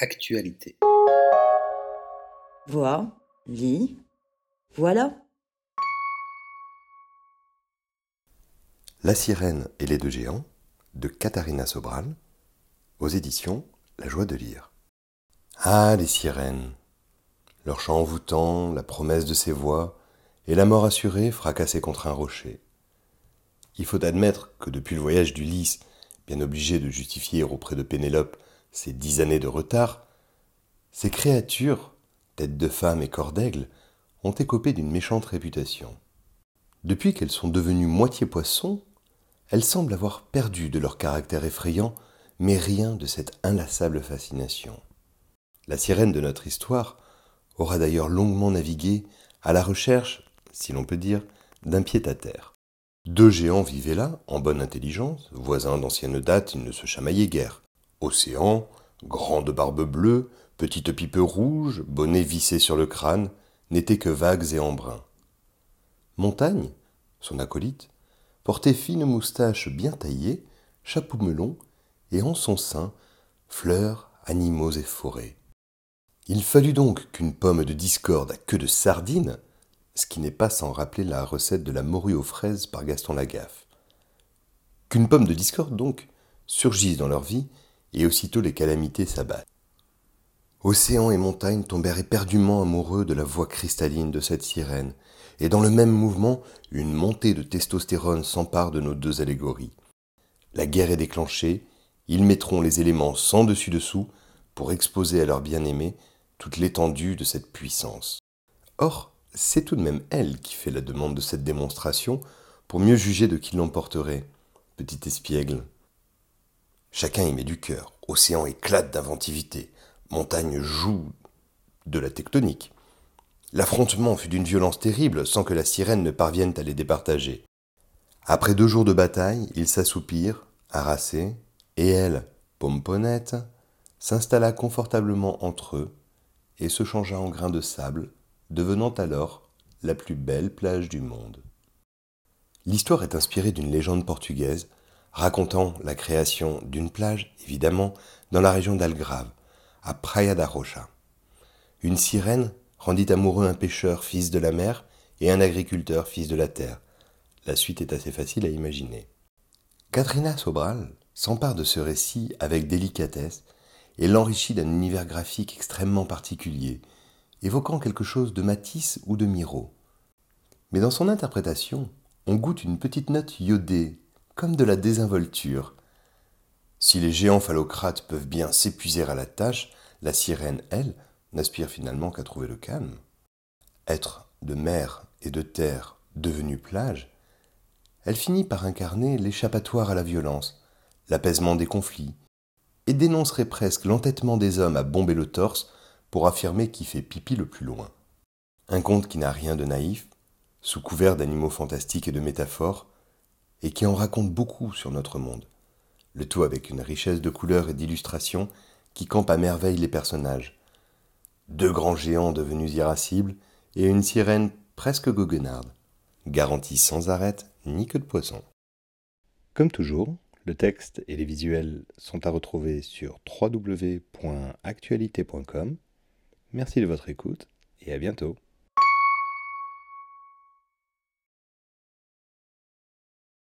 Actualité. Vois, lis, voilà. La sirène et les deux géants de Katharina Sobral aux éditions La joie de lire. Ah, les sirènes Leur chant envoûtant, la promesse de ses voix, et la mort assurée fracassée contre un rocher. Il faut admettre que depuis le voyage d'Ulysse, bien obligé de justifier auprès de Pénélope ses dix années de retard, ces créatures, têtes de femme et corps d'aigle, ont écopé d'une méchante réputation. Depuis qu'elles sont devenues moitié poissons, elles semblent avoir perdu de leur caractère effrayant, mais rien de cette inlassable fascination. La sirène de notre histoire aura d'ailleurs longuement navigué à la recherche, si l'on peut dire, d'un pied-à-terre. Deux géants vivaient là, en bonne intelligence, voisins d'ancienne date, ils ne se chamaillaient guère. Océan, grande barbe bleue, petite pipe rouge, bonnet vissé sur le crâne, n'étaient que vagues et embruns. Montagne, son acolyte, portait fine moustache bien taillée, chapeau melon, et en son sein, fleurs, animaux et forêts. Il fallut donc qu'une pomme de discorde à queue de sardine, ce qui n'est pas sans rappeler la recette de la morue aux fraises par Gaston Lagaffe. Qu'une pomme de discorde, donc, surgisse dans leur vie, et aussitôt les calamités s'abattent. Océan et montagne tombèrent éperdument amoureux de la voix cristalline de cette sirène, et dans le même mouvement, une montée de testostérone s'empare de nos deux allégories. La guerre est déclenchée, ils mettront les éléments sans dessus-dessous pour exposer à leur bien-aimé toute l'étendue de cette puissance. Or, c'est tout de même elle qui fait la demande de cette démonstration pour mieux juger de qui l'emporterait. Petit espiègle. Chacun y met du cœur, océan éclate d'inventivité, montagne joue de la tectonique. L'affrontement fut d'une violence terrible sans que la sirène ne parvienne à les départager. Après deux jours de bataille, ils s'assoupirent, harassés, et elle, pomponnette, s'installa confortablement entre eux et se changea en grain de sable, devenant alors la plus belle plage du monde. L'histoire est inspirée d'une légende portugaise racontant la création d'une plage, évidemment, dans la région d'Algrave, à Praia da Rocha. Une sirène rendit amoureux un pêcheur fils de la mer et un agriculteur fils de la terre. La suite est assez facile à imaginer. Katrina Sobral s'empare de ce récit avec délicatesse et l'enrichit d'un univers graphique extrêmement particulier, évoquant quelque chose de Matisse ou de Miro. Mais dans son interprétation, on goûte une petite note iodée, comme de la désinvolture. Si les géants phallocrates peuvent bien s'épuiser à la tâche, la sirène, elle, n'aspire finalement qu'à trouver le calme. Être de mer et de terre devenue plage, elle finit par incarner l'échappatoire à la violence, l'apaisement des conflits, et dénoncerait presque l'entêtement des hommes à bomber le torse pour affirmer qui fait pipi le plus loin. Un conte qui n'a rien de naïf, sous couvert d'animaux fantastiques et de métaphores, et qui en raconte beaucoup sur notre monde, le tout avec une richesse de couleurs et d'illustrations qui campe à merveille les personnages. Deux grands géants devenus irascibles et une sirène presque goguenarde, garantie sans arrêt ni que de poisson. Comme toujours, le texte et les visuels sont à retrouver sur www.actualité.com. Merci de votre écoute et à bientôt.